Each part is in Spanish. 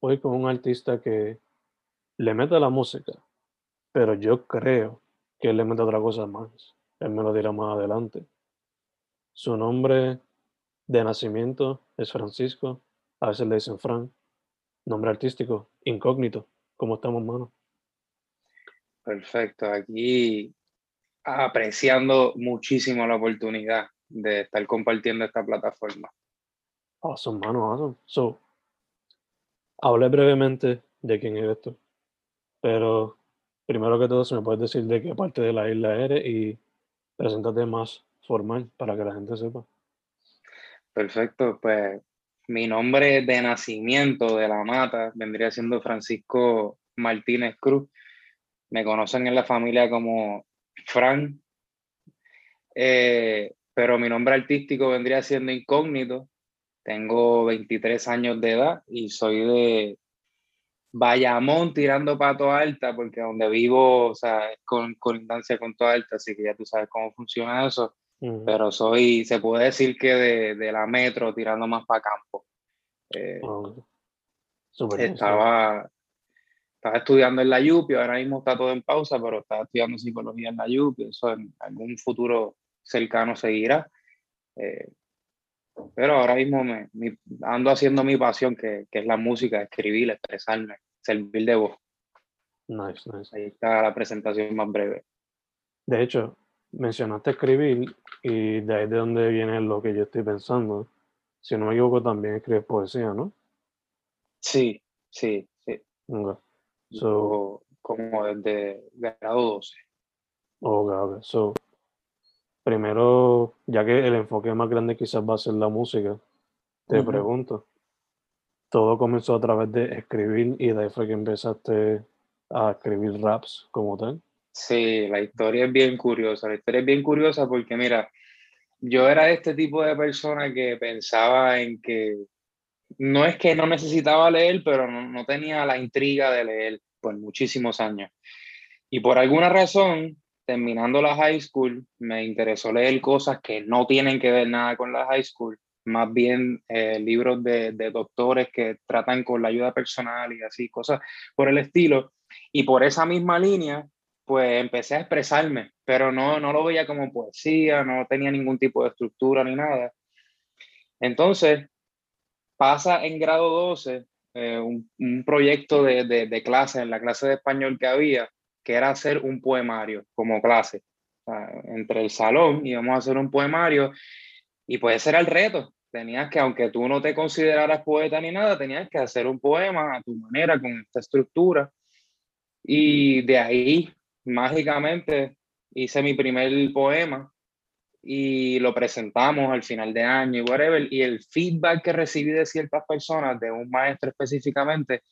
hoy con un artista que le mete la música, pero yo creo que él le mete otra cosa más. Él me lo dirá más adelante. Su nombre de nacimiento es Francisco, a veces le dicen Fran. Nombre artístico, incógnito. ¿Cómo estamos, mano? Perfecto, aquí apreciando muchísimo la oportunidad de estar compartiendo esta plataforma. Awesome, mano, awesome. So, Hablé brevemente de quién eres tú, pero primero que todo, si me puedes decir de qué parte de la isla eres y preséntate más formal para que la gente sepa. Perfecto, pues mi nombre de nacimiento de la mata vendría siendo Francisco Martínez Cruz. Me conocen en la familia como Fran, eh, pero mi nombre artístico vendría siendo incógnito tengo 23 años de edad y soy de Bayamón tirando Pato Alta, porque donde vivo, o sea, es con colindancia con Pato Alta, así que ya tú sabes cómo funciona eso. Pero soy, se puede decir que de, de la metro tirando más para campo. Eh, oh, estaba, estaba estudiando en la YUPI, ahora mismo está todo en pausa, pero estaba estudiando psicología en la YUPI, eso en algún futuro cercano seguirá. Eh, pero ahora mismo me, ando haciendo mi pasión, que, que, es la música, escribir, expresarme, servir de voz. Nice, nice. Ahí está la presentación más breve. De hecho, mencionaste escribir y de ahí de donde viene lo que yo estoy pensando. Si no me equivoco, también escribes poesía, ¿no? Sí, sí, sí. So, como desde grado 12. Ok, ok. So, primero, ya que el enfoque más grande quizás va a ser la música, te pregunto, todo comenzó a través de escribir y de ahí fue que empezaste a escribir raps como tal. Sí, la historia es bien curiosa, la historia es bien curiosa porque mira, yo era este tipo de persona que pensaba en que no es que no necesitaba leer, pero no, no tenía la intriga de leer por muchísimos años. Y por alguna razón, terminando la high school, me interesó leer cosas que no tienen que ver nada con la high school, más bien eh, libros de, de, doctores que tratan con la ayuda personal y así, cosas por el estilo. Y por esa misma línea, pues empecé a expresarme, pero no, no lo veía como poesía, no tenía ningún tipo de estructura ni nada. Entonces, pasa en grado 12 eh, un, un, proyecto de, de, de clase, en la clase de español que había, que era hacer un poemario como clase. entre el salón íbamos a hacer un poemario y puede ser el reto. Tenías que, aunque tú no te consideraras poeta ni nada, tenías que hacer un poema a tu manera, con esta estructura. Y de ahí, mágicamente, hice mi primer poema y lo presentamos al final de año y whatever. Y el feedback que recibí de ciertas personas, de un maestro específicamente,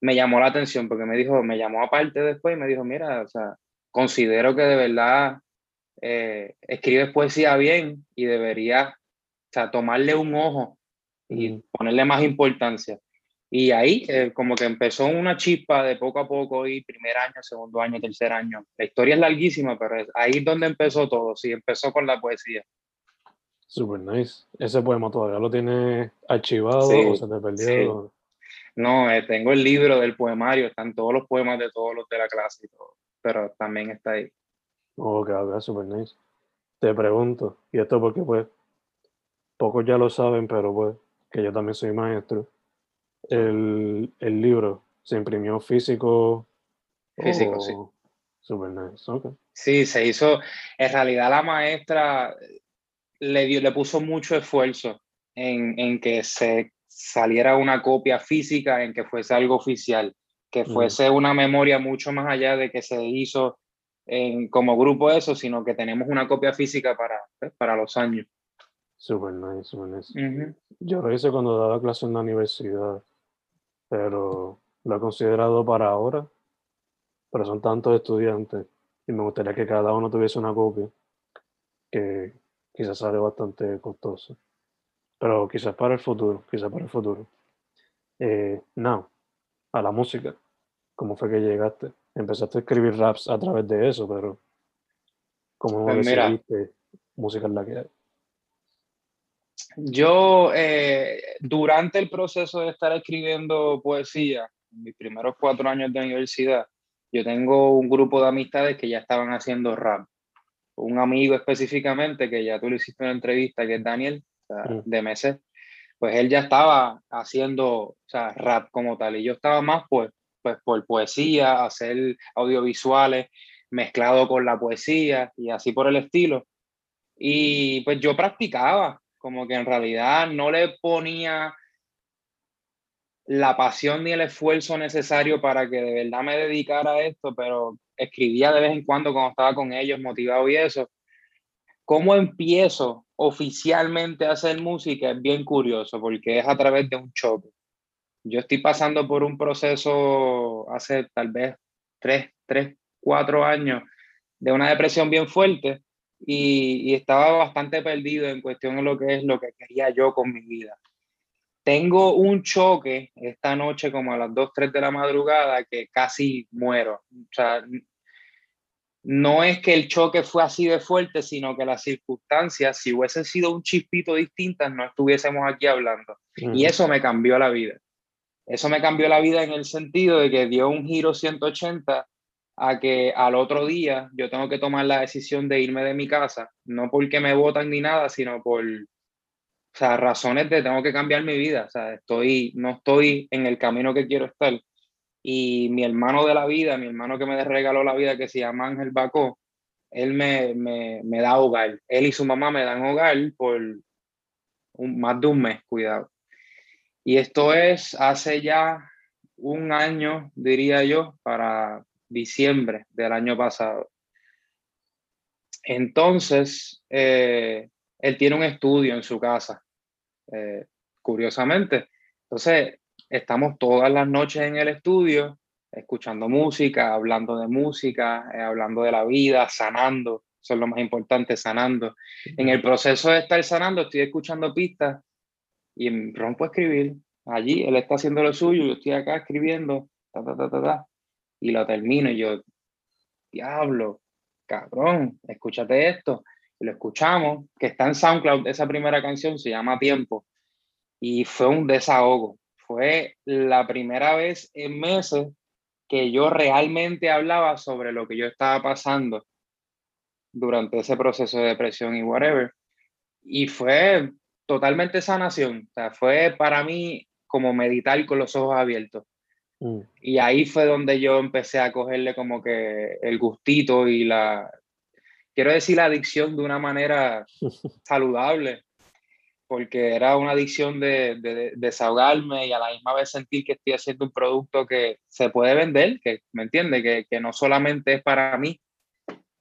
me llamó la atención porque me dijo, me llamó aparte después y me dijo, mira, o sea, considero que de verdad eh, escribes poesía bien y deberías, o sea, tomarle un ojo y ponerle más importancia. Y ahí eh, como que empezó una chispa de poco a poco y primer año, segundo año, tercer año. La historia es larguísima, pero ahí es donde empezó todo, sí, empezó con la poesía. Super nice. Ese poema todavía lo tiene archivado o se te perdió. No, eh, tengo el libro del poemario, están todos los poemas de todos los de la clase y todo, pero también está ahí. Ok, ok, super nice. Te pregunto, y esto porque pues pocos ya lo saben, pero pues que yo también soy maestro. El, el libro se imprimió físico. Físico, sí. Super nice, ok. Sí, se hizo. En realidad la maestra le, dio, le puso mucho esfuerzo en, en que se saliera una copia física, en que fuese algo oficial, que fuese una memoria mucho más allá de que se hizo en, como grupo eso, sino que tenemos una copia física para, pues, para los años. Super nice, super nice. Yo lo hice cuando daba clase en la universidad, pero lo he considerado para ahora, pero son tantos estudiantes y me gustaría que cada uno tuviese una copia que quizás sale bastante costoso. Pero quizás para el futuro, quizás para el futuro. Eh, now, a la música. ¿Cómo fue que llegaste? Empezaste a escribir raps a través de eso, pero ¿cómo pues decidiste música en la que hay? Yo, eh, durante el proceso de estar escribiendo poesía, mis primeros cuatro años de universidad, yo tengo un grupo de amistades que ya estaban haciendo rap. Un amigo específicamente, que ya tú le hiciste una entrevista, que es Daniel, mm. de Meses, pues él ya estaba haciendo o sea, rap como tal. Y yo estaba más pues, pues por poesía, hacer audiovisuales mezclado con la poesía y así por el estilo. Y pues yo practicaba, como que en realidad no le ponía la pasión ni el esfuerzo necesario para que de verdad me dedicara a esto, pero escribía de vez en cuando cuando estaba con ellos, motivado y eso. ¿Cómo empiezo oficialmente hacer música? Es bien curioso porque es a través de un choque. Yo estoy pasando por un proceso hace tal vez tres, tres, cuatro años de una depresión bien fuerte y, estaba bastante perdido en cuestión de lo que es lo que quería yo con mi vida. Tengo un choque esta noche como a las 2, 3 de la madrugada que casi muero. O sea, no es que el choque fue así de fuerte, sino que las circunstancias, si hubiesen sido un chispito distintas, no estuviésemos aquí hablando. Y eso me cambió la vida. Eso me cambió la vida en el sentido de que dio un giro 180 a que al otro día yo tengo que tomar la decisión de irme de mi casa, no porque me votan ni nada, sino por o sea, razones de tengo que cambiar mi vida, o sea, estoy, no estoy en el camino que quiero estar. Y mi hermano de la vida, mi hermano que me regaló la vida, que se llama Ángel Bacó, él me, me, me da hogar. Él y su mamá me dan hogar por un, más de un mes, cuidado. Y esto es hace ya un año, diría yo, para, diciembre del año pasado. Entonces, eh, él tiene un estudio en su casa, eh, curiosamente. Entonces, estamos todas las noches en el estudio, escuchando música, hablando de música, eh, hablando de la vida, sanando. Eso es lo más importante, sanando. En el proceso de estar sanando, estoy escuchando pistas y rompo a escribir. Allí él está haciendo lo suyo, yo estoy acá escribiendo, ta, ta, ta, ta, ta y lo termino y yo, diablo, cabrón, escúchate esto. Lo escuchamos, que está en SoundCloud, esa primera canción se llama Tiempo. Y fue un desahogo. Fue la primera vez en meses que yo realmente hablaba sobre lo que yo estaba pasando durante ese proceso de depresión y whatever. Y fue totalmente sanación. O sea, fue para mí como meditar con los ojos abiertos. Mm. Y ahí fue donde yo empecé a cogerle como que el gustito y la, quiero decir, la adicción de una manera saludable, porque era una adicción de, de, desahogarme y a la misma vez sentir que estoy haciendo un producto que se puede vender, que me entiende, que, que no solamente es para mí.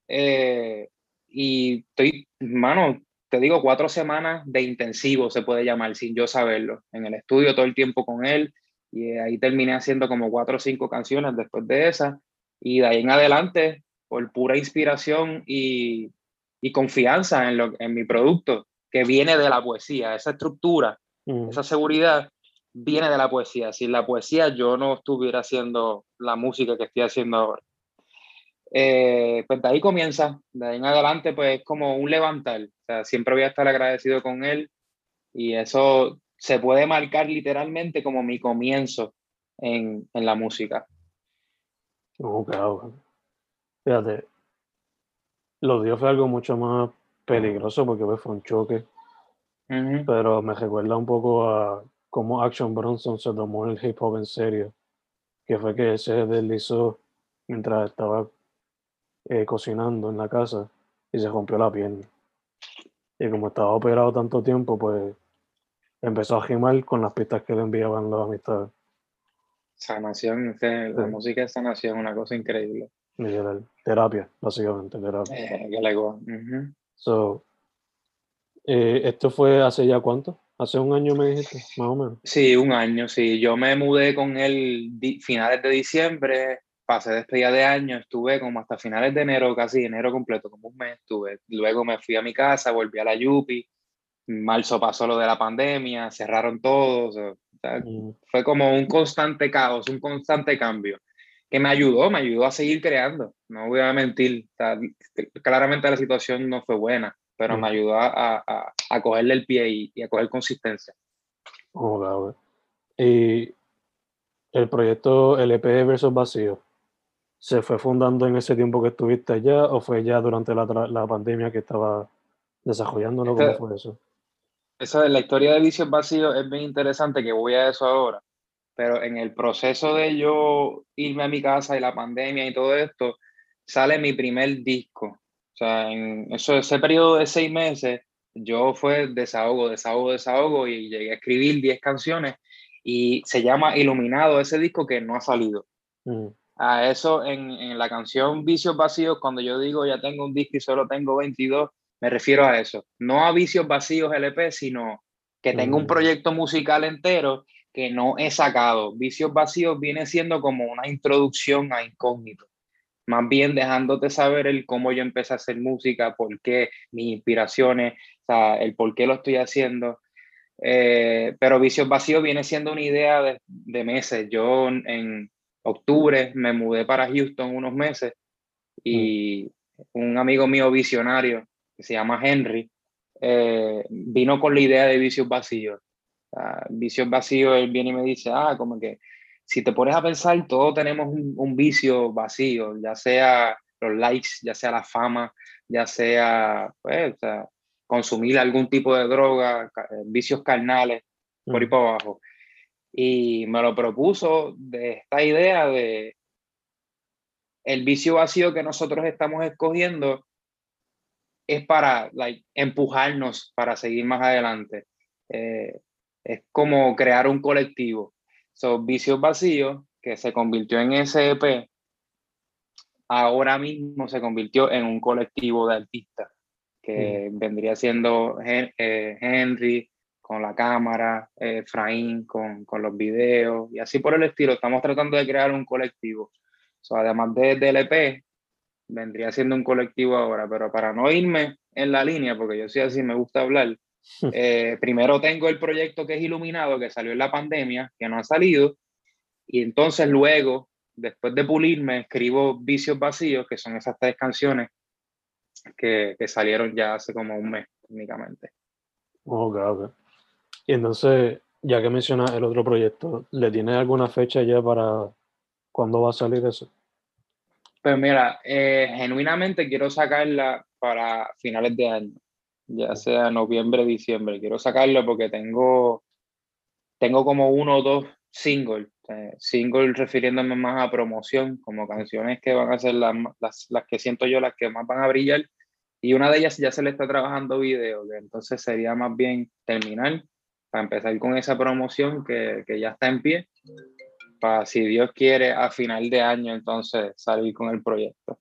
Eh, y estoy, mano, te digo, cuatro semanas de intensivo se puede llamar sin yo saberlo, en el estudio todo el tiempo con él y ahí terminé haciendo como cuatro o cinco canciones después de esa. Y de ahí en adelante, por pura inspiración y, y confianza en, lo, en mi producto, que viene de la poesía, esa estructura, esa seguridad, viene de la poesía. Sin la poesía yo no estuviera haciendo la música que estoy haciendo ahora. Eh, pues de ahí comienza, de ahí en adelante pues es como un levantar. O sea, siempre voy a estar agradecido con él y eso se puede marcar literalmente como mi comienzo en, en la música. Oh, claro. Fíjate, lo dio fue algo mucho más peligroso porque pues, fue un choque, pero me recuerda un poco a cómo Action Bronson se tomó el hip hop en serio, que fue que se deslizó mientras estaba eh, cocinando en la casa y se rompió la pierna. Y como estaba operado tanto tiempo, pues empezó a gimar con las pistas que le enviaban los amistades. Sanación, la música de sanación, una cosa increíble. Literal, terapia, básicamente, terapia. Eh, que so, eh, ¿Esto fue hace ya cuánto? ¿Hace un año me dijiste, más o menos? Sí, un año, sí. Yo me mudé con él finales de diciembre, pasé despedida de año, estuve como hasta finales de enero, casi enero completo, como un mes estuve. Luego me fui a mi casa, volví a la Yupi, marzo pasó lo de la pandemia, cerraron todo, mm. fue como un constante caos, un constante cambio, que me ayudó, me ayudó a seguir creando, no voy a mentir, claramente la situación no fue buena, pero me mm. ayudó a, a, a, cogerle el pie y, a coger consistencia. Oh, y el proyecto LP versus vacío, ¿se fue fundando en ese tiempo que estuviste allá o fue ya durante la, la pandemia que estaba desarrollándolo? ¿Cómo fue eso? Esa, la historia de Vicios Vacíos es bien interesante, que voy a eso ahora, pero en el proceso de yo irme a mi casa y la pandemia y todo esto, sale mi primer disco. O sea, en eso, ese periodo de seis meses, yo fue desahogo, desahogo, desahogo y llegué a escribir 10 canciones y se llama Iluminado ese disco que no ha salido. Mm. A eso en, en la canción Vicios Vacíos, cuando yo digo ya tengo un disco y solo tengo 22, me refiero a eso. No a vicios vacíos LP, sino que tengo un mm. proyecto musical entero que no he sacado. Vicios vacíos viene siendo como una introducción a incógnito. Más bien dejándote saber el cómo yo empecé a hacer música, por qué, mis inspiraciones, o sea, el por qué lo estoy haciendo. Eh, pero Vicios Vacíos viene siendo una idea de, de, meses. Yo en octubre me mudé para Houston unos meses y mm. un amigo mío visionario que se llama Henry, eh, vino con la idea de vicios vacíos. Vicios vacíos, él viene y me dice, ah, como que si te pones a pensar, todos tenemos un, vicio vacío, ya sea los likes, ya sea la fama, ya sea, pues, consumir algún tipo de droga, eh, vicios carnales, por ahí para abajo. Y me lo propuso de esta idea de el vicio vacío que nosotros estamos escogiendo es para empujarnos para seguir más adelante. Eh, es como crear un colectivo. Son Vicios Vacíos, que se convirtió en SEP, ahora mismo se convirtió en un colectivo de artistas, que mm. vendría siendo eh, Henry con la cámara, Efraín con, con, los videos, y así por el estilo. Estamos tratando de crear un colectivo. además de, del EP, vendría siendo un colectivo ahora, pero para no irme en la línea, porque yo sí así me gusta hablar, eh, primero tengo el proyecto que es Iluminado, que salió en la pandemia, que no ha salido, y entonces luego, después de pulirme, escribo Vicios Vacíos, que son esas tres canciones que, que salieron ya hace como un mes, técnicamente. Ok, ok. Y entonces, ya que mencionas el otro proyecto, ¿le tienes alguna fecha ya para cuándo va a salir eso? Pues mira, eh, genuinamente quiero sacarla para finales de año, ya sea noviembre, diciembre. Quiero sacarla porque tengo, tengo como uno o dos singles, eh, singles refiriéndome más a promoción, como canciones que van a ser las, las, las, que siento yo las que más van a brillar. Y una de ellas ya se le está trabajando video, que entonces sería más bien terminar para empezar con esa promoción que, que ya está en pie para, si Dios quiere, a final de año entonces salir con el proyecto.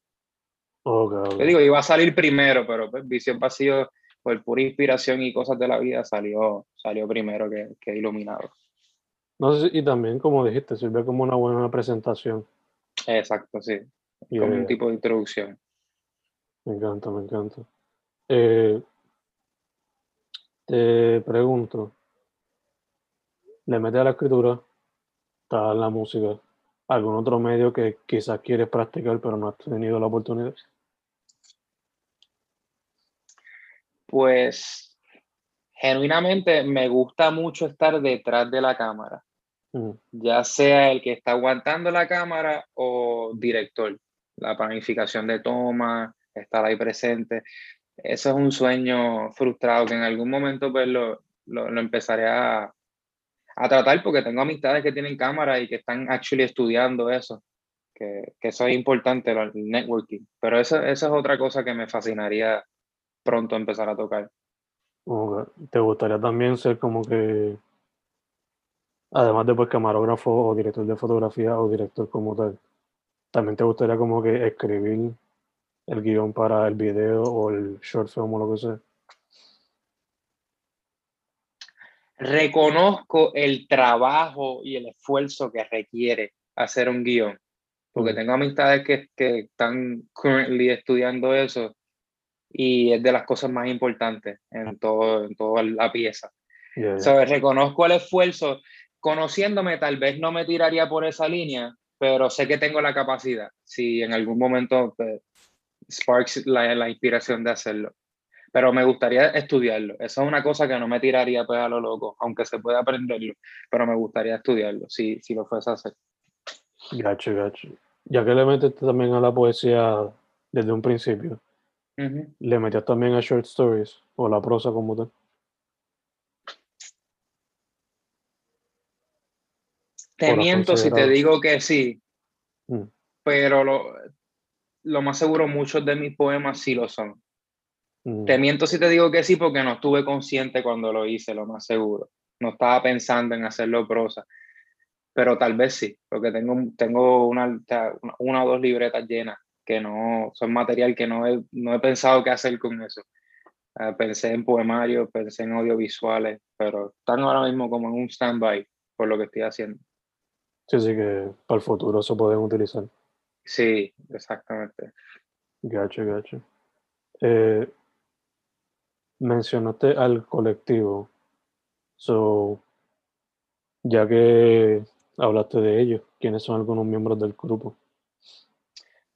Okay, Te digo, iba a salir primero, pero pues, Visión Vacío, por pura inspiración y cosas de la vida, salió, salió primero que, que Iluminado. No sé, y también, como dijiste, sirve como una buena presentación. Exacto, sí. como un tipo de introducción. Me encanta, me encanta. Eh, te pregunto, le metes a la escritura, está la música, algún otro medio que quizás quieres practicar pero no has tenido la oportunidad. Pues genuinamente me gusta mucho estar detrás de la cámara, Mm, ya sea el que está aguantando la cámara o director, la planificación de toma, estar ahí presente. Eso es un sueño frustrado que en algún momento pues lo, lo, lo empezaré a, a tratar porque tengo amistades que tienen cámara y que están actually estudiando eso, que, que eso es importante, el networking. Pero eso, eso es otra cosa que me fascinaría pronto empezar a tocar. ¿Te gustaría también ser como que, además de pues camarógrafo o director de fotografía o director como tal, también te gustaría como que escribir el guion para el video o el short film o lo que sea? Reconozco el trabajo y el esfuerzo que requiere hacer un guion, porque Mm. tengo amistades que, que están currently estudiando eso y es de las cosas más importantes en, todo, en toda la pieza. Yeah, yeah. So, reconozco el esfuerzo. Conociéndome, tal vez no me tiraría por esa línea, pero sé que tengo la capacidad. Si en algún momento pues, sparks la, la inspiración de hacerlo. Pero me gustaría estudiarlo. Eso es una cosa que no me tiraría pues, a lo loco, aunque se pueda aprenderlo. Pero me gustaría estudiarlo, si, si lo fuese a hacer. Gacho, gacho. Ya que le metiste también a la poesía desde un principio, Ujú. ¿le metías también a short stories o la prosa como tal? Te ¿O las miento si te digo que sí, Mm. pero lo, lo más seguro, muchos de mis poemas sí lo son. Mm, Te miento si te digo que sí, porque no estuve consciente cuando lo hice, lo más seguro. No estaba pensando en hacerlo prosa, pero tal vez sí, porque tengo, tengo una, una o dos libretas llenas que no son material que no he, no he pensado qué hacer con eso. Eh, pensé en poemarios, pensé en audiovisuales, pero están ahora mismo como en un stand-by por lo que estoy haciendo. Sí, sí, que para el futuro se pueden utilizar. Sí, exactamente. Gacho, gacho. Eh, mencionaste al colectivo. So, ya que hablaste de ellos, ¿quiénes son algunos miembros del grupo?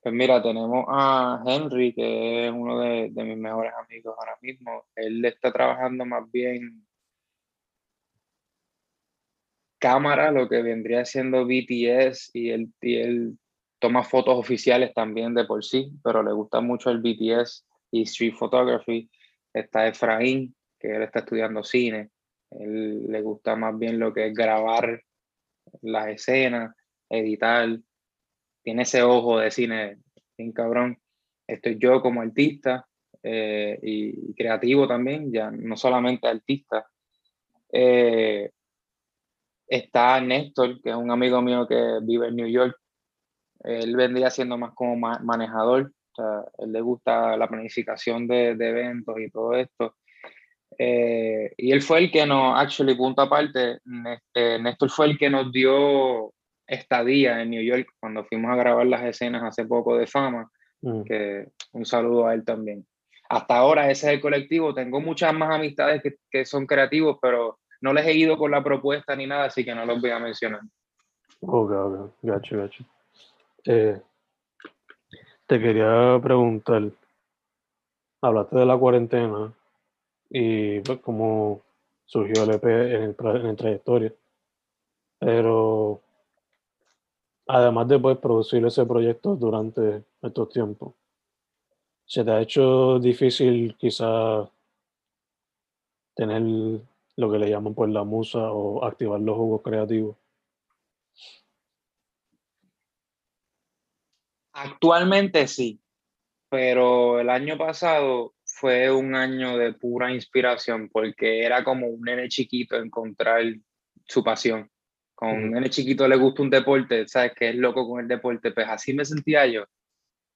Pues mira, tenemos a Henry, que es uno de, de mis mejores amigos ahora mismo. Él está trabajando más bien cámara, lo que vendría siendo BTS, y él, y él toma fotos oficiales también de por sí, pero le gusta mucho el BTS y street photography. Está Efraín, que él está estudiando cine. Él le gusta más bien lo que es grabar las escenas, editar. Tiene ese ojo de cine bien cabrón. Estoy yo como artista eh, y creativo también, ya no solamente artista. Eh, está Néstor, que es un amigo mío que vive en New York. Él vendría siendo más como ma manejador. O sea, él le gusta la planificación de, de eventos y todo esto. Eh, y él fue el que nos, actually, punto aparte, eh, Néstor fue el que nos dio estadía en New York cuando fuimos a grabar las escenas hace poco de fama. Mm. Que un saludo a él también. Hasta ahora ese es el colectivo. Tengo muchas más amistades que, que son creativos, pero no les he ido con la propuesta ni nada, así que no los voy a mencionar. Ok, ok, gacho, gacho. Eh, te quería preguntar, hablaste de la cuarentena y pues, cómo surgió el EP en el, en el trayectoria, pero además de pues, producir ese proyecto durante estos tiempos, ¿se te ha hecho difícil quizá tener lo que le llaman pues la musa o activar los jugos creativos? Actualmente sí, pero el año pasado fue un año de pura inspiración porque era como un nene chiquito encontrar su pasión. Con nene chiquito le gusta un deporte, ¿sabes? Que es loco con el deporte, pues así me sentía yo,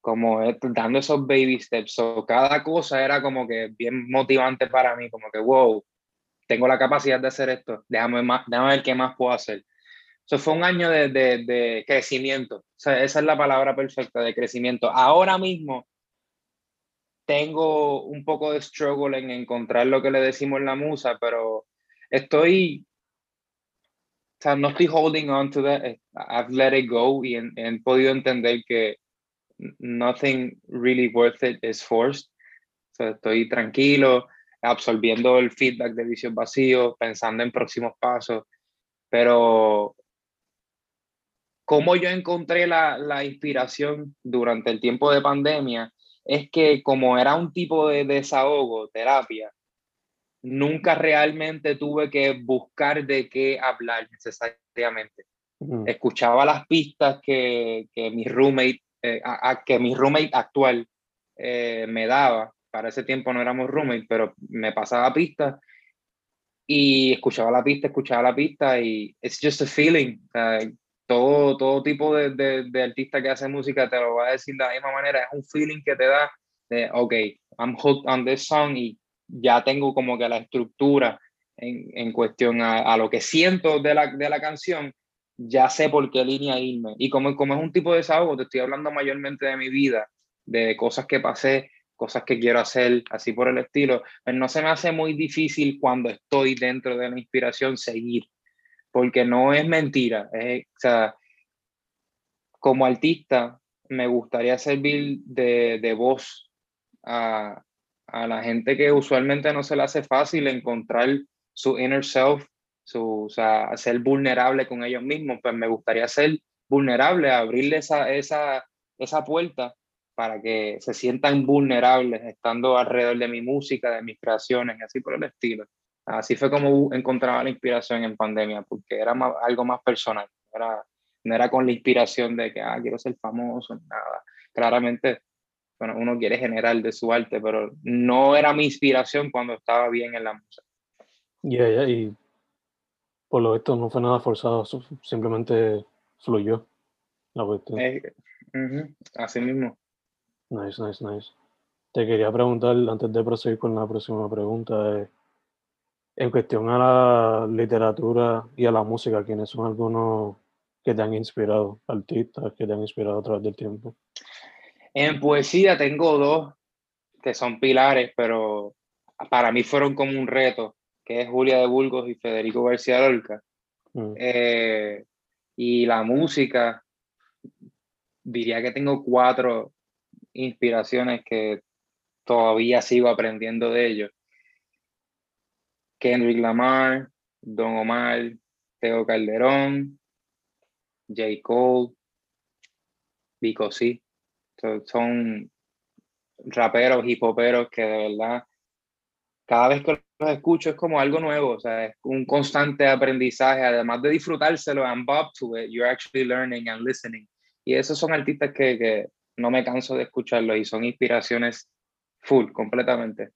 como dando esos baby steps. So, cada cosa era como que bien motivante para mí, como que, wow, tengo la capacidad de hacer esto, déjame, más, déjame ver qué más puedo hacer. Eso fue un año de, de, de crecimiento. O sea, esa es la palabra perfecta, de crecimiento. Ahora mismo tengo un poco de struggle en encontrar lo que le decimos la musa, pero estoy sea, no estoy holding on to that, eh, I've let it go y he, podido entender que nothing really worth it is forced. O sea, estoy tranquilo, absorbiendo el feedback de Visión Vacío, pensando en próximos pasos, pero cómo yo encontré la, la, inspiración durante el tiempo de pandemia es que como era un tipo de desahogo, terapia, nunca realmente tuve que buscar de qué hablar necesariamente. Escuchaba las pistas que, que mi roommate, eh, a, que mi roommate actual eh, me daba. Para ese tiempo no éramos roommate, pero me pasaba pistas y escuchaba la pista, escuchaba la pista y it's just a feeling. todo, todo tipo de, de, de, artista que hace música te lo va a decir de la misma manera. Es un feeling que te da de, ok, I'm hooked on this song y ya tengo como que la estructura en, en cuestión a, a, lo que siento de la, de la canción, ya sé por qué línea irme. Y como, como es un tipo de desahogo, te estoy hablando mayormente de mi vida, de cosas que pasé, cosas que quiero hacer, así por el estilo, pues no se me hace muy difícil cuando estoy dentro de la inspiración seguir, porque no es mentira. Es, o sea, como artista, me gustaría servir de, de voz a, a la gente que usualmente no se le hace fácil encontrar su inner self, su, o sea, ser vulnerable con ellos mismos, pues me gustaría ser vulnerable, abrirle esa, esa, esa puerta para que se sientan vulnerables estando alrededor de mi música, de mis creaciones así por el estilo. Así fue como encontraba la inspiración en pandemia, porque era algo más personal, era, no era con la inspiración de que ah, quiero ser famoso, nada. Claramente bueno, uno quiere generar de su arte, pero no era mi inspiración cuando estaba bien en la música. Yeah, y por lo visto no fue nada forzado, simplemente fluyó la cuestión. Eh, así mismo. Nice, nice, nice. Te quería preguntar, antes de proseguir con la próxima pregunta, eh, en cuestión a la literatura y a la música, ¿quiénes son algunos que te han inspirado, artistas que te han inspirado a través del tiempo? En poesía tengo dos que son pilares, pero para mí fueron como un reto, que es Julia de Burgos y Federico García Lorca. Mm. Eh, y la música, diría que tengo cuatro inspiraciones que todavía sigo aprendiendo de ellos. Kendrick Lamar, Don Omar, Teo Calderón, J. Cole, Vico C son raperos, hip hoperos que de verdad, cada vez que los escucho es como algo nuevo, o sea, es un constante aprendizaje, además de disfrutárselo, I'm bob to it, you're actually learning and listening. Y esos son artistas que, que no me canso de escucharlos y son inspiraciones full, completamente.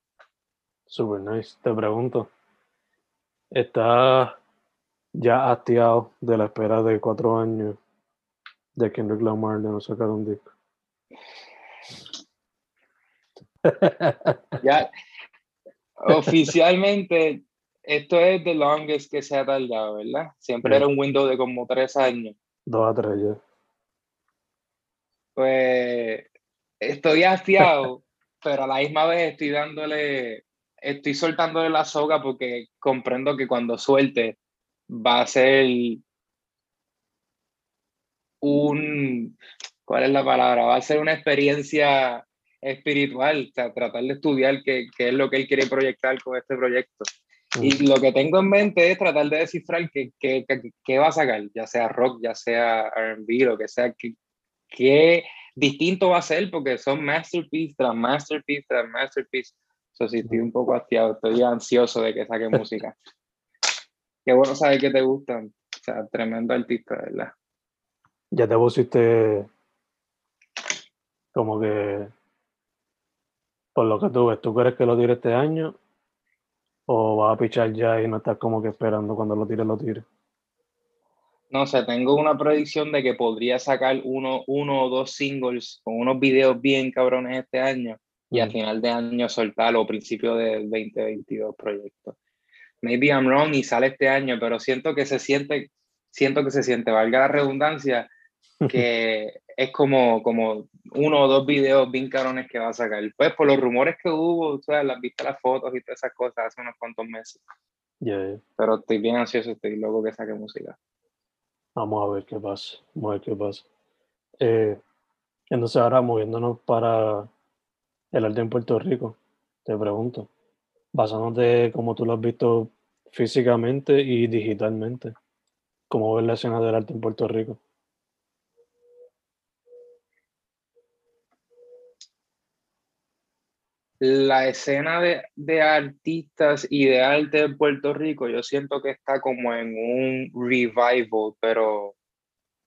Super nice. Te pregunto, ¿estás ya hastiado de la espera de cuatro años de Kendrick Lamar de no sacar un disco? Ya, oficialmente, esto es the longest que se ha tardado, ¿verdad? Siempre era un window de como tres años. Dos a tres ya. Pues estoy hastiado, pero a la misma vez estoy dándole, estoy soltándole la soga porque comprendo que cuando suelte va a ser un, ¿cuál es la palabra? Va a ser una experiencia espiritual, o sea, tratar de estudiar qué, qué es lo que él quiere proyectar con este proyecto. Y lo que tengo en mente es tratar de descifrar qué, qué, qué va a sacar, ya sea rock, ya sea RB, lo que sea, qué, distinto va a ser, porque son masterpiece tras masterpiece tras masterpiece. Eso sí, estoy un poco hastiado, estoy ansioso de que saque música. Qué bueno saber que te gustan. O sea, tremendo artista, ¿verdad? Ya te pusiste como que por lo que tú ves, ¿tú crees que lo tire este año? ¿O va a pichar ya y no estás como que esperando cuando lo tire, lo tire? No sé, tengo una predicción de que podría sacar uno, uno o dos singles con unos videos bien cabrones este año y al final de año soltarlo o principio de 2022 proyectos. Maybe I'm wrong y sale este año, pero siento que se siente, siento que se siente, valga la redundancia, que es como, como uno o dos videos bien carones que va a sacar. Pues por los rumores que hubo, sea, las viste las fotos y todas esas cosas hace unos cuantos meses. Pero estoy bien ansioso, estoy loco que saque música. Vamos a ver qué pasa. Vamos a ver qué pasa. Eh, entonces ahora moviéndonos para el arte en Puerto Rico, te pregunto, basándote como tú lo has visto físicamente y digitalmente, ¿cómo ves la escena del arte en Puerto Rico? La escena de, de artistas y de arte en Puerto Rico, yo siento que está como en un revival, pero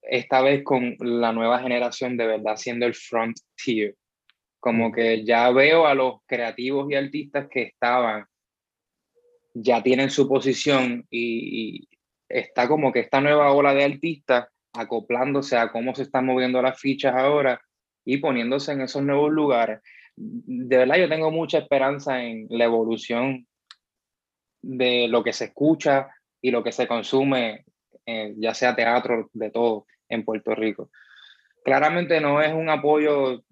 esta vez con la nueva generación de verdad siendo el front tier. Como que ya veo a los creativos y artistas que estaban, ya tienen su posición y, está como que esta nueva ola de artistas acoplándose a cómo se están moviendo las fichas ahora y poniéndose en esos nuevos lugares. De verdad yo tengo mucha esperanza en la evolución de lo que se escucha y lo que se consume, eh, ya sea teatro, de todo, en Puerto Rico. Claramente no es un apoyo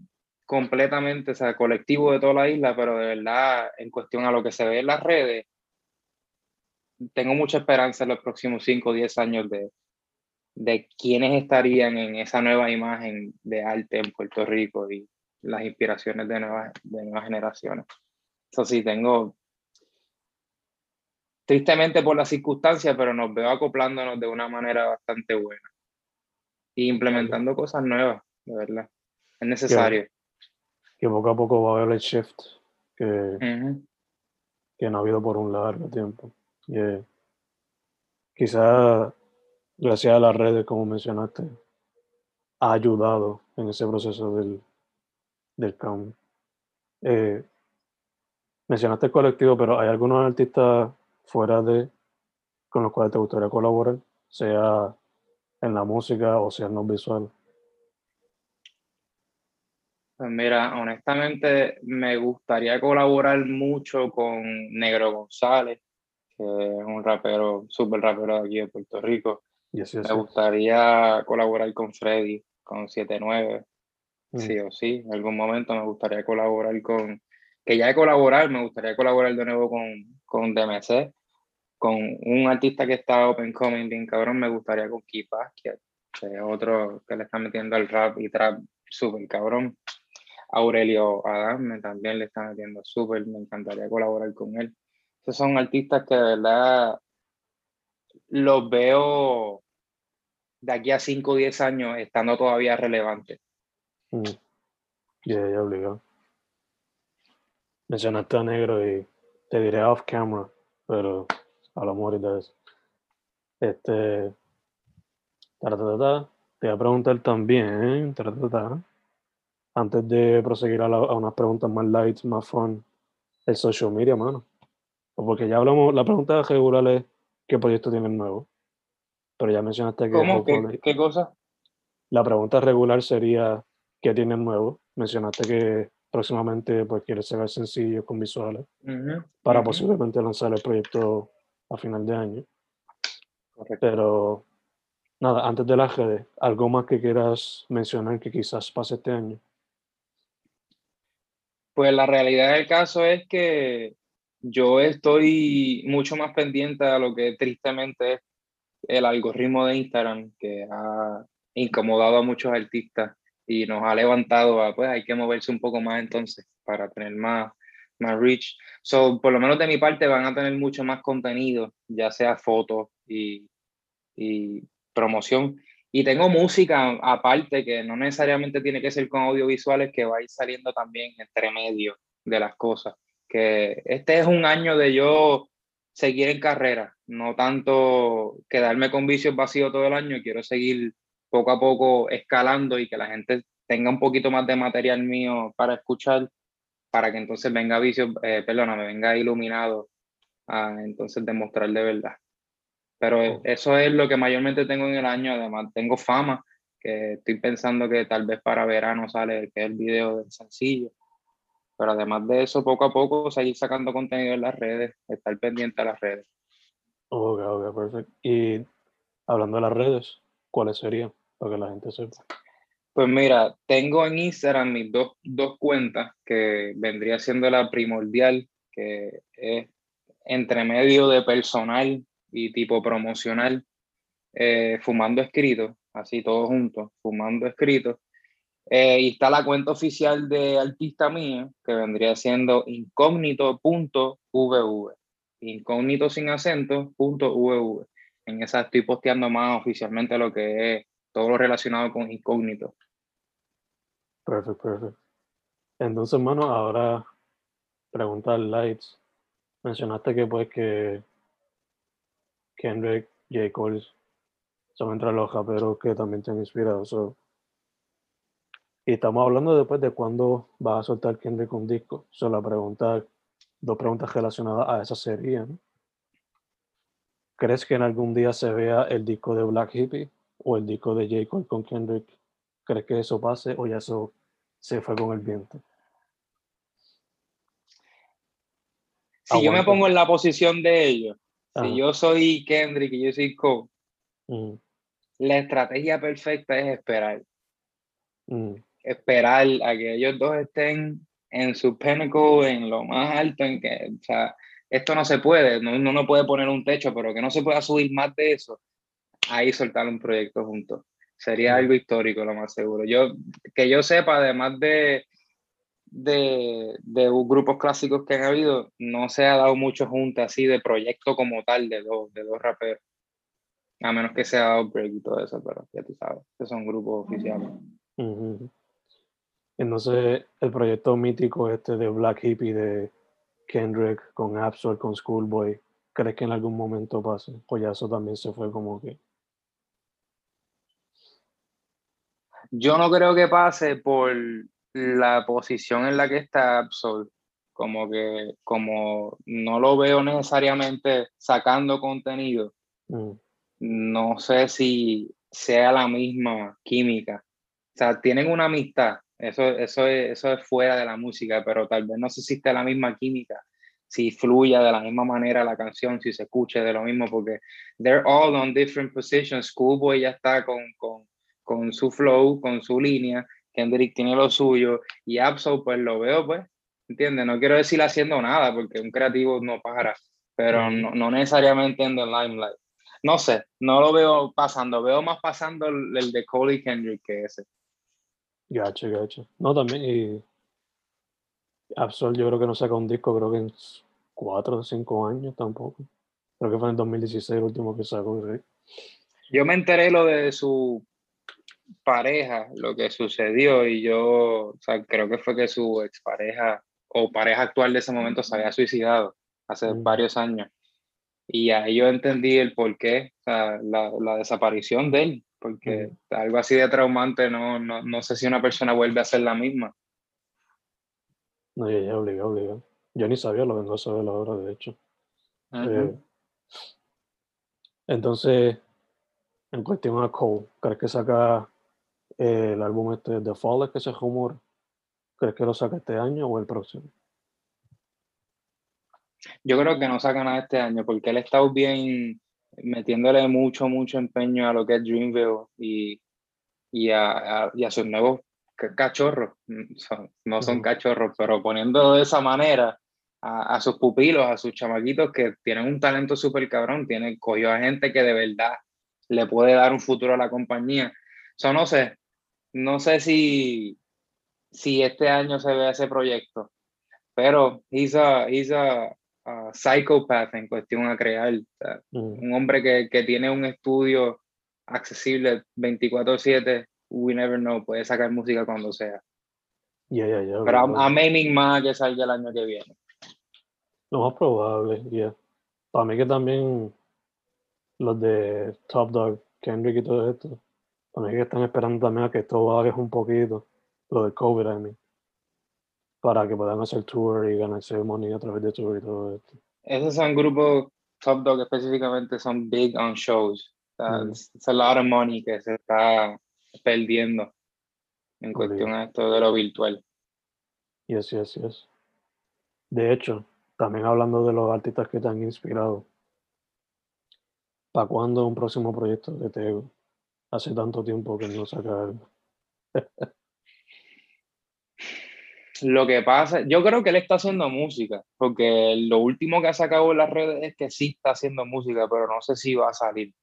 completamente, o colectivo de toda la isla, pero de verdad, en cuestión a lo que se ve en las redes, tengo mucha esperanza en los próximos 5 o 10 años de, de quiénes estarían en esa nueva imagen de arte en Puerto Rico y las inspiraciones de nuevas, de nuevas generaciones. Eso sí, tengo, tristemente por las circunstancias, pero nos veo acoplándonos de una manera bastante buena y implementando cosas nuevas, de verdad. Es necesario que poco a poco va a haber el shift que, que no ha habido por un largo tiempo. Y, eh, quizá gracias a las redes, como mencionaste, ha ayudado en ese proceso del, del cambio. Eh, mencionaste el colectivo, pero ¿hay algunos artistas fuera de con los cuales te gustaría colaborar? Sea en la música o sea en lo visual. Pues mira, honestamente me gustaría colaborar mucho con Negro González, que es un rapero, súper rapero de aquí de Puerto Rico. me gustaría colaborar con Freddy, con 79, mm. Sí o sí. En algún momento me gustaría colaborar con, que ya he colaborado, me gustaría colaborar de nuevo con, con DMC, con un artista que está open coming bien cabrón, me gustaría con Kipa, que es otro que le está metiendo al rap y trap súper cabrón. Aurelio Adame también le está metiendo súper, me encantaría colaborar con él. Esos son artistas que de verdad los veo de aquí a 5 o 10 años estando todavía relevantes. Mm. Ya, ya obligado. Mencionaste a Negro y te diré off camera, pero a lo mejor de eso. Este. te voy a preguntar también, antes de proseguir a, unas preguntas más light, más fun, el social media, mano. Porque ya hablamos, la pregunta regular es qué proyecto tienes nuevo. Pero ya mencionaste que... ¿Cómo? ¿Qué, cosa? La pregunta regular sería qué tienes nuevo. Mencionaste que próximamente pues quieres ser sencillo con visuales para posiblemente lanzar el proyecto a final de año. Pero nada, antes de la GD, ¿algo más que quieras mencionar que quizás pase este año? Pues la realidad del caso es que yo estoy mucho más pendiente a lo que tristemente es el algoritmo de Instagram que ha incomodado a muchos artistas y nos ha levantado a, pues hay que moverse un poco más entonces para tener más, más reach. So, por lo menos de mi parte van a tener mucho más contenido, ya sea fotos y, y promoción. Y tengo música aparte que no necesariamente tiene que ser con audiovisuales, que va a ir saliendo también entre medio de las cosas. Que este es un año de yo seguir en carrera, no tanto quedarme con vicios vacíos todo el año, quiero seguir poco a poco escalando y que la gente tenga un poquito más de material mío para escuchar para que entonces venga vicio, eh, perdóname, venga iluminado a entonces demostrar de verdad. Pero oh. eso es lo que mayormente tengo en el año, además tengo fama, que estoy pensando que tal vez para verano sale que es el video del sencillo. Pero además de eso, poco a poco seguir sacando contenido en las redes, estar pendiente a las redes. Ok, ok, perfecto. Y hablando de las redes, ¿cuáles serían? Para que la gente sepa. Pues mira, tengo en Instagram mis dos, dos cuentas, que vendría siendo la primordial, que es entre medio de personal y tipo promocional. eh, Fumando Escrito, así todos juntos, Fumando Escrito. Eh, y está la cuenta oficial de artista mía, que vendría siendo incógnito.vv. Incógnito sin acento, .vv. En esa estoy posteando más oficialmente lo que es todo lo relacionado con incógnito. Perfecto, perfecto. Entonces, hermano, ahora pregunta Lights. Mencionaste que pues que Kendrick, J. Cole son entre los raperos que también te han inspirado. Y estamos hablando después de cuándo va a soltar Kendrick un disco. Solo la pregunta, dos preguntas relacionadas a esa serie. ¿Crees que en algún día se vea el disco de Black Hippie o el disco de J. Cole con Kendrick? ¿Crees que eso pase o ya eso se fue con el viento? Si yo me pongo en la posición de ellos, si yo soy Kendrick y yo soy Cole, la estrategia perfecta es esperar. Esperar a que ellos dos estén en su pinnacle, en lo más alto, en que, o sea, esto no se puede, no, uno no puede poner un techo, pero que no se pueda subir más de eso, ahí soltar un proyecto juntos. Sería algo histórico, lo más seguro. Yo, que yo sepa, además de, de, de, grupos clásicos que han habido, no se ha dado mucho junto así de proyecto como tal de dos, de dos raperos. A menos que sea Outbreak y todo eso, pero ya tú sabes, que son grupos oficiales. Entonces, el proyecto mítico este de Black Hippie de Kendrick con Absol, con Schoolboy, ¿crees que en algún momento pase? O ya eso también se fue como que. Yo no creo que pase por la posición en la que está Absol. Como que, como no lo veo necesariamente sacando contenido, mm no sé si sea la misma química. O sea, tienen una amistad, eso, eso, es, eso es fuera de la música, pero tal vez no se existe la misma química, si fluya de la misma manera la canción, si se escuche de lo mismo, porque they're all on different positions. Schoolboy ya está con, con, con su flow, con su línea, Kendrick tiene lo suyo, y Absol pues lo veo pues, ¿entiendes? No quiero decir haciendo nada, porque un creativo no para, pero no, no necesariamente en the limelight no sé, no lo veo pasando, veo más pasando el, de Cole y Kendrick que ese. Gacho, gacho. No, también, y Absol yo creo que no saca un disco, creo que en cuatro o cinco años tampoco. Creo que fue en 2016 el último que sacó. Yo me enteré lo de su pareja, lo que sucedió, y yo o sea, creo que fue que su expareja o pareja actual de ese momento se había suicidado hace mm. varios años. Y ahí yo entendí el por qué, o sea, la, la, desaparición de él, porque algo así de traumante, no, no, no, sé si una persona vuelve a ser la misma. No, ya, ya, obligado, obligado. Yo ni sabía, lo vengo a saber ahora, de hecho. Eh, entonces, en cuestión a Cole, ¿crees que saca eh, el álbum este The Fall, que se rumor? ¿Crees que lo saca este año o el próximo? Yo creo que no saca nada este año porque él está bien metiéndole mucho, mucho empeño a lo que es Dreamville y, y, a, y a sus nuevos cachorros. Mm, no son cachorros, pero poniendo de esa manera a, a, sus pupilos, a sus chamaquitos que tienen un talento súper cabrón, tienen, cogió a gente que de verdad le puede dar un futuro a la compañía. So, no sé, no sé si, si este año se ve ese proyecto, pero he's a, he's a, psychopath en cuestión a crear. Mm. Un hombre que, que, tiene un estudio accesible 24/7, we never know, puede sacar música cuando sea. Pero I'm, aiming más que salga el año que viene. Lo más probable, yeah. Para mí que también los de Top Dog, Kendrick y todo esto, para mí que están esperando también a que esto baje un poquito, lo de COVID, I mean para que puedan hacer tour y ganarse money a través de tour y todo esto. Esos son grupos, Top Dog específicamente, son big on shows. Mm. Es a lot of money que se está perdiendo en cuestión de esto de lo virtual. Yes, yes, yes. De hecho, también hablando de los artistas que te han inspirado, ¿para cuándo un próximo proyecto de Tego? Hace tanto tiempo que no saca algo. Lo que pasa, yo creo que él está haciendo música, porque lo último que ha sacado en las redes es que sí está haciendo música, pero no sé si va a salir.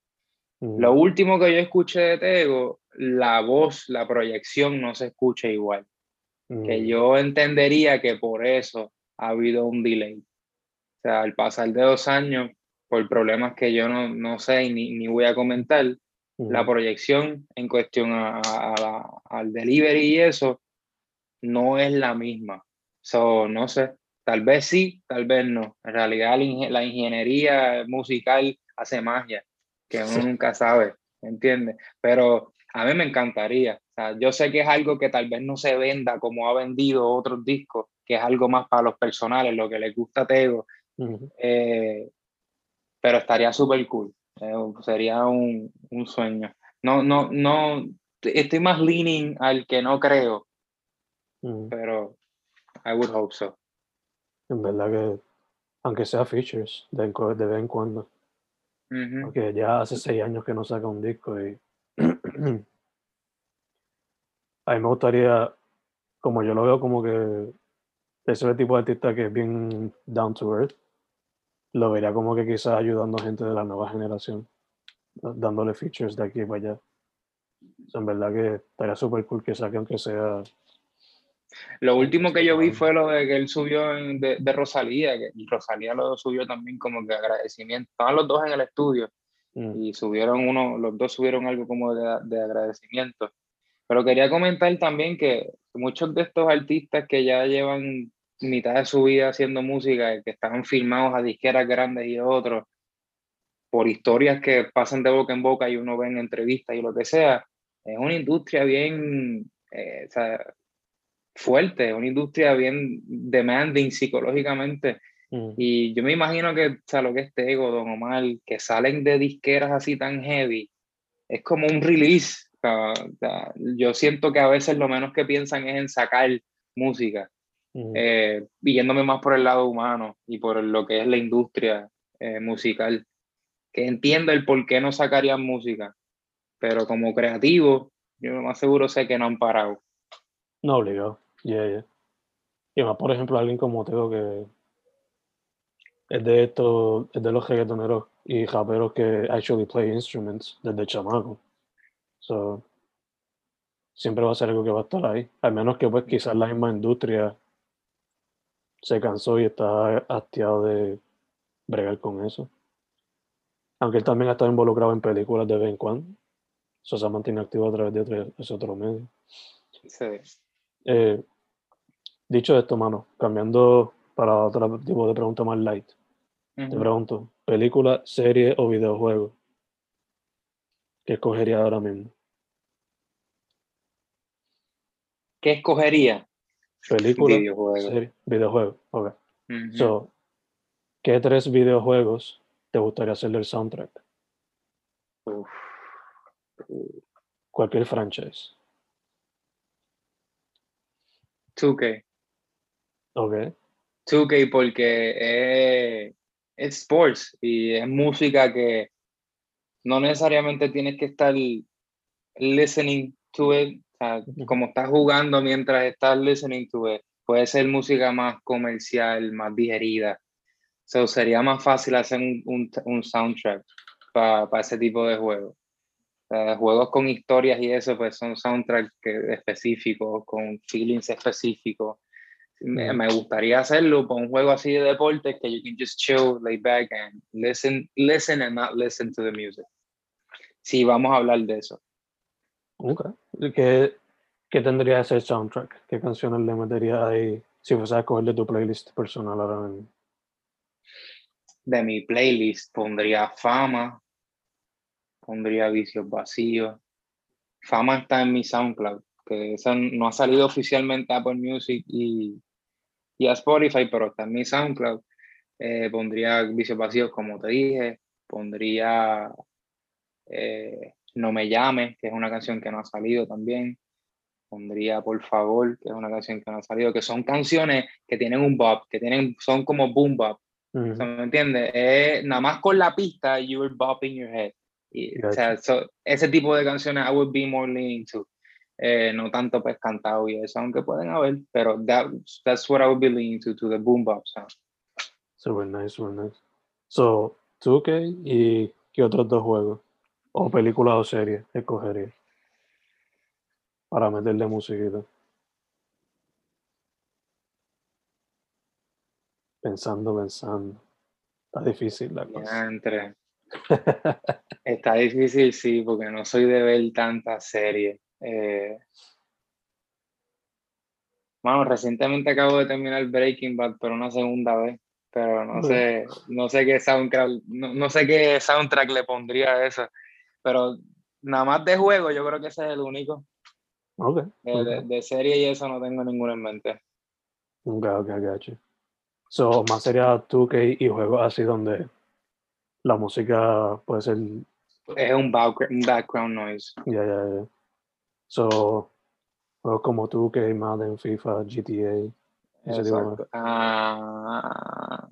Lo último que yo escuché de Tego, la voz, la proyección no se escucha igual. Que mm, yo entendería que por eso ha habido un delay. O sea, al pasar de dos años, por problemas que yo no, no sé ni, ni voy a comentar, la proyección en cuestión a, a la- al delivery y eso no es la misma. So, no sé, tal vez sí, tal vez no. En realidad la, inge- la ingeniería musical hace magia, que uno nunca sabe, ¿entiendes? Pero a mí me encantaría. O sea, yo sé que es algo que tal vez no se venda como ha vendido otros discos, que es algo más para los personales, lo que les gusta a Tego, eh, pero estaría súper cool. Eh, sería un, un sueño. No, no, no, estoy más leaning al que no creo, Mm, pero I would hope so. En verdad que, aunque sea features de, de vez en cuando, porque ya hace seis años que no saca un disco y a mí me gustaría, como yo lo veo como que ese tipo de artista que es bien down to earth, lo vería como que quizás ayudando a gente de la nueva generación, dándole features de aquí para allá. O sea, en verdad que estaría súper cool que saque aunque sea... Lo último que yo vi fue lo de que él subió en- de, de Rosalía, que Rosalía lo subió también como que agradecimiento. Estaban los dos en el estudio Mm, y subieron uno, los dos subieron algo como de, de agradecimiento. Pero quería comentar también que muchos de estos artistas que ya llevan mitad de su vida haciendo música, que están filmados a disqueras grandes y otros, por historias que pasan de boca en boca y uno ve en entrevistas y lo que sea, es una industria bien eh, o sea, fuerte, una industria bien demanding psicológicamente. mm, Y yo me imagino que, o sea, lo que es Tego, Don Omar, que salen de disqueras así tan heavy, es como un release. O sea, o sea, yo siento que a veces lo menos que piensan es en sacar música, mm. eh, yéndome más por el lado humano y por lo que es la industria eh, musical, que entiendo el por qué no sacarían música, pero como creativo, yo lo más seguro sé que no han parado. No obligado, yeah, yeah. Y más, por ejemplo, alguien como Teo que es de estos, es de los reggaetoneros y raperos que actually play instruments desde chamaco. So, siempre va a ser algo que va a estar ahí. Al menos que pues quizás la misma industria se cansó y está hastiado de bregar con eso. Aunque él también ha estado involucrado en películas de vez en cuando. Eso se mantiene activo a través de otro, ese otro medio. Sí. Eh, dicho esto, mano, cambiando para otro tipo de pregunta más light, te pregunto, ¿película, serie o videojuego? ¿Qué escogería ahora mismo? ¿Qué escogería? ¿Película, Videojuego. serie, videojuego? Ok. So, ¿qué tres videojuegos te gustaría hacerle el soundtrack? Uf. Cualquier franchise. 2K. Ok. 2K porque es, es sports y es música que no necesariamente tienes que estar listening to it, o sea, como estás jugando mientras estás listening to it, puede ser música más comercial, más digerida. So, sería más fácil hacer un, un, un soundtrack para ese tipo de juegos. O sea, juegos con historias y eso, pues son soundtracks específicos, con feelings específicos. Me, Mm. me gustaría hacerlo para un juego así de deportes que you can just chill, lay back and listen, listen and not listen to the music. Sí, vamos a hablar de eso. Ok. ¿Qué, qué tendría ese soundtrack? ¿Qué canciones le metería ahí si fuese a escoger de tu playlist personal ahora mismo? De mi playlist pondría Fama, pondría Vicios Vacíos. Fama está en mi SoundCloud, que esa no ha salido oficialmente a Apple Music y, y a Spotify, pero mi SoundCloud. Eh, pondría Vicios Vacíos, como te dije. Pondría eh, No Me Llames, que es una canción que no ha salido también. Pondría Por Favor, que es una canción que no ha salido, que son canciones que tienen un bop, que tienen, son como boom bop. O sea, ¿Me entiendes? Es nada más con la pista, you were bopping your head. Y, o sea, so- ese tipo de canciones I would be more leaning to. Eh, no tanto pues cantado y eso, aunque pueden haber, pero that, that's what I would be leaning to, to the boom bop sound. Super nice, super nice. So, 2K y ¿qué otros dos juegos? o película o serie escogería para meterle musiquita? Pensando, pensando. Está difícil la cosa. Entre. Está difícil, sí, porque no soy de ver tantas series. Eh, bueno, recientemente acabo de terminar Breaking Bad por una segunda vez, pero no sé, no sé qué soundtrack, no, no sé qué soundtrack le pondría a eso. Pero nada más de juego, yo creo que ese es el único. Ok. De, de- serie y eso no tengo ninguno en mente. Ok, ok, gotcha. So, más sería 2K y juegos así donde la música puede ser. Es un, backgr- un background noise. Ya, ya, ya. So, juegos como 2K, Madden, FIFA, GTA. Exacto. Ah,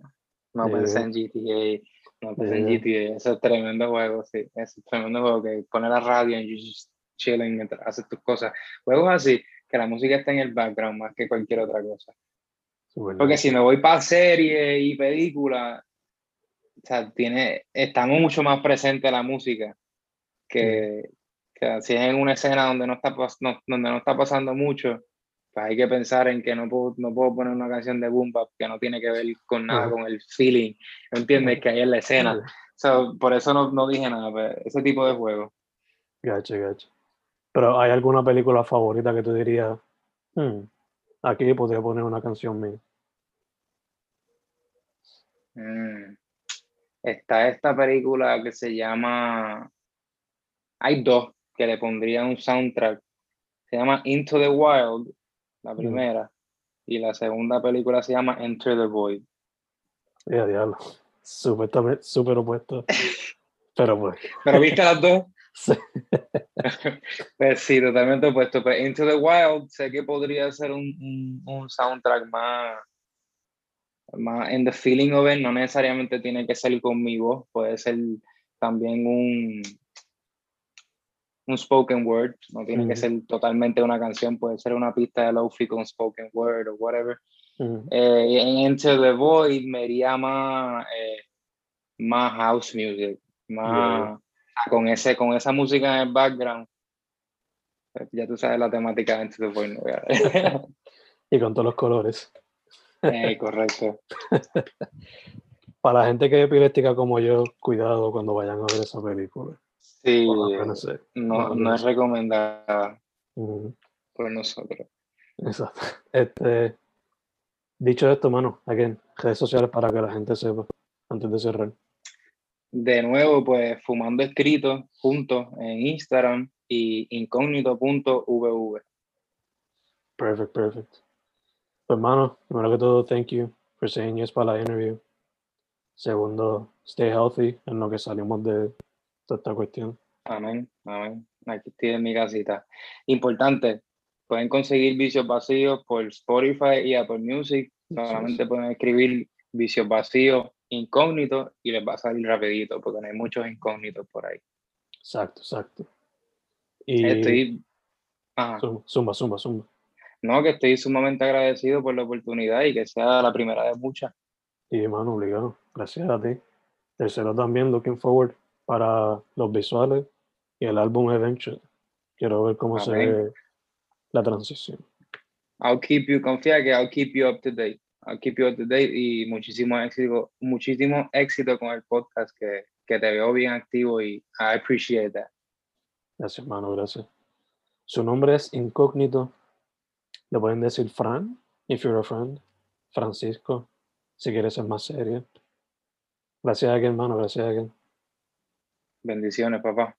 no Eh, pensé en GTA. No pensé en eh. GTA. Ese es tremendo juego, sí. Ese es tremendo juego que pone la radio y just chilling, mientras haces tus cosas. Juegos así, que la música está en el background más que cualquier otra cosa. Porque si me voy para series y películas, o sea, tiene, estamos mucho más presente la música que, que si es en una escena donde no, está, no- donde no está pasando mucho, pues hay que pensar en que no puedo, no puedo poner una canción de boom bap que no tiene que ver con nada, con el feeling, ¿me entiendes? Que hay en la escena. So, por eso no, no dije nada, pues, ese tipo de juego. Gacha, gacha. Pero ¿hay alguna película favorita que tú dirías, "Hmm, aquí podría poner una canción mía? Mm. Está esta película que se llama. Hay dos que le pondría un soundtrack. Se llama Into the Wild, la primera, y la segunda película se llama Enter the Void. Ya, diablo. Súper, súper opuesto. Pero pues, ¿Pero viste las dos? sí. Pues sí, totalmente opuesto. Pues Into the Wild sé que podría ser un, un, un soundtrack más, más en the feeling of it, no necesariamente tiene que ser con mi voz, puede ser también un, un spoken word, no tiene que ser totalmente una canción, puede ser una pista de lofi con spoken word o whatever. Eh, en Into the Void me iría más, eh, más house music, más ah, con, ese, con esa música en el background. Pues ya tú sabes la temática de Into the Void. ¿no? Y con todos los colores. Eh, correcto. Para la gente que es epiléptica como yo, cuidado cuando vayan a ver esa película. Sí, Bueno, no sé. no, no es recomendada por nosotros. Exacto. Este, dicho esto, mano, aquí redes sociales para que la gente sepa antes de cerrar. De nuevo, pues fumando escrito juntos en Instagram y incógnito.vv. Perfect, perfect. Pues, mano, primero que todo, thank you for saying yes para la interview. Segundo, stay healthy en lo que salimos de toda esta cuestión. Amén, amén. Aquí estoy en mi casita. Importante, pueden conseguir vicios vacíos por Spotify y Apple Music. Solamente pueden escribir vicios vacíos incógnito y les va a salir rapidito porque no hay muchos incógnitos por ahí. Exacto, exacto. Y Estoy, ajá. zumba, zumba, zumba, no, que estoy sumamente agradecido por la oportunidad y que sea la primera de muchas. Y, mano, obligado. Gracias a ti. Tercero también, looking forward para los visuales y el álbum Eventually. Quiero ver cómo se ve la transición. I'll keep you, confía que I'll keep you up to date. I'll keep you up to date y muchísimo éxito, muchísimo éxito con el podcast que, que te veo bien activo y I appreciate that. Gracias, mano, gracias. Su nombre es incógnito. Le pueden decir Fran, if you're a friend. Francisco, si quieres ser más serio. Gracias a hermano, gracias a. Bendiciones, papá.